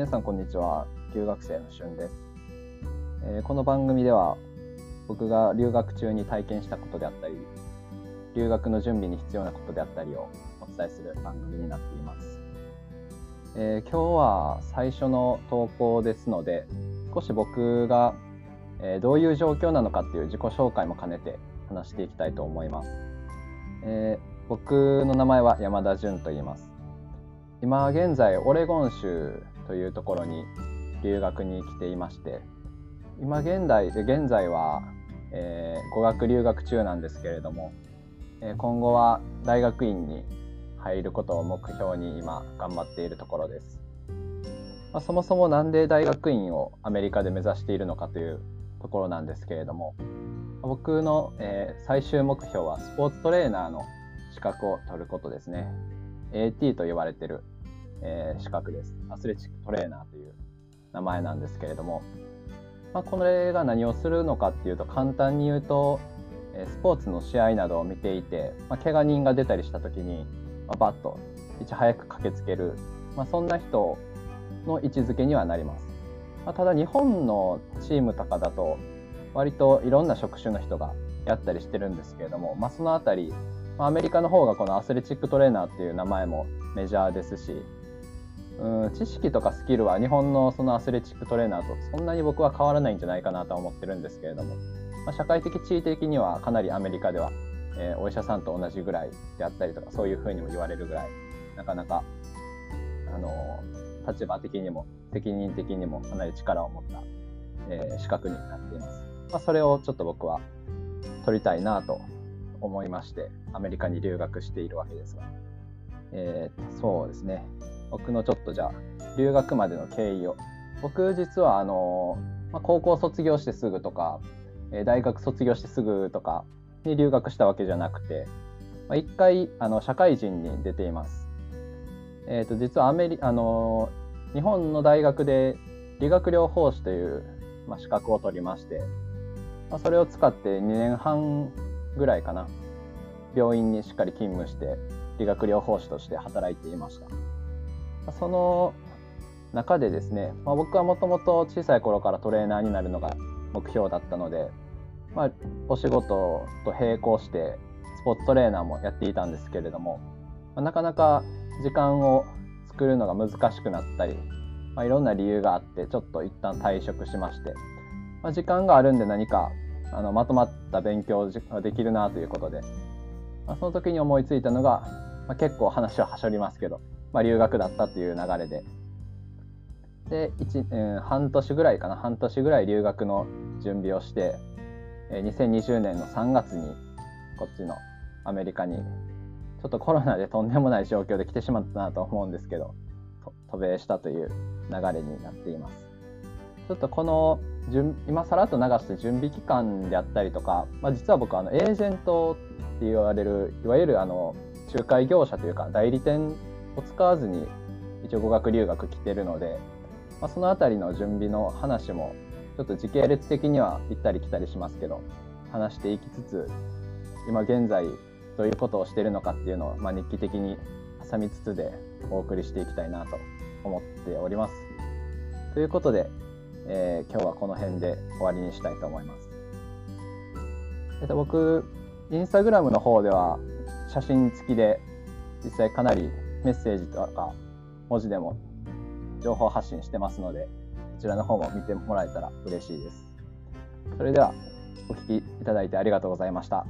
皆さんこんにちは。留学生のしゅんです、えー、この番組では僕が留学中に体験したことであったり留学の準備に必要なことであったりをお伝えする番組になっています、えー、今日は最初の投稿ですので少し僕が、えー、どういう状況なのかっていう自己紹介も兼ねて話していきたいと思います、え僕の名前は山田純と言います。今現在オレゴン州というところに留学に来ていまして今現在現在は、えー、語学留学中なんですけれども、えー、今後は大学院に入ることを目標に今頑張っているところです、まあ、そもそも何で大学院をアメリカで目指しているのかというところなんですけれども僕の、えー、最終目標はスポーツトレーナーの資格を取ることですね。AT と呼ばれてる、えー、資格です。アスレチックトレーナーという名前なんですけれども、まあ、これが何をするのかっていうと簡単に言うとえスポーツの試合などを見ていて、まあ、怪我人が出たりした時に、まあ、バッといち早く駆けつける、まあ、そんな人の位置づけにはなります。まあ、ただ日本のチームとかだと割といろんな職種の人がやったりしてるんですけれども、まあ、その辺りアメリカの方がこのアスレチックトレーナーっていう名前もメジャーですしうん知識とかスキルは日本のそのアスレチックトレーナーとそんなに僕は変わらないんじゃないかなと思ってるんですけれども、まあ、社会的地位的にはかなりアメリカでは、えー、お医者さんと同じぐらいであったりとかそういうふうにも言われるぐらいなかなか、あのー、立場的にも責任的にもかなり力を持った、えー、資格になっています。まあ、それをちょっと僕は取りたいなと思いましてアメリカに留学しているわけですが、えー、そうですね。僕のちょっとじゃあ留学までの経緯を僕実はあの、まあ、高校卒業してすぐとか、え、大学卒業してすぐとかに留学したわけじゃなくて、まあ、1回あの社会人に出ています。えー、と実はアメリあの日本の大学で理学療法士という、まあ、資格を取りまして、まあ、それを使って2年半ぐらいかな病院にしっかり勤務して理学療法士として働いていましたその中でですね、まあ、僕はもともと小さい頃からトレーナーになるのが目標だったので、まあ、お仕事と並行してスポーツトレーナーもやっていたんですけれども、まあ、なかなか時間を作るのが難しくなったり、まあ、いろんな理由があってちょっと一旦退職しまして、まあ、時間があるんで何かあのまとまった勉強ができるなということで、まあ、その時に思いついたのが、まあ、結構話ははしょりますけど、まあ、留学だったという流れでで1、うん、半年ぐらいかな半年ぐらい留学の準備をして2020年の3月にこっちのアメリカにちょっとコロナでとんでもない状況で来てしまったなと思うんですけど渡米したという流れになっています。ちょっとこの今さらっと流して準備期間であったりとか、まあ、実は僕あのエージェントって言われるいわゆるあの仲介業者というか代理店を使わずに一応語学留学来てるので、まあ、その辺りの準備の話もちょっと時系列的には行ったり来たりしますけど話していきつつ今現在どういうことをしてるのかっていうのを、まあ、日記的に挟みつつでお送りしていきたいなと思っております。ということでえー、今日はこの辺で終わりにしたいと思います。えっと、僕、インスタグラムの方では写真付きで実際かなりメッセージとか文字でも情報発信してますので、こちらの方も見てもらえたら嬉しいです。それではお聴きいただいてありがとうございました。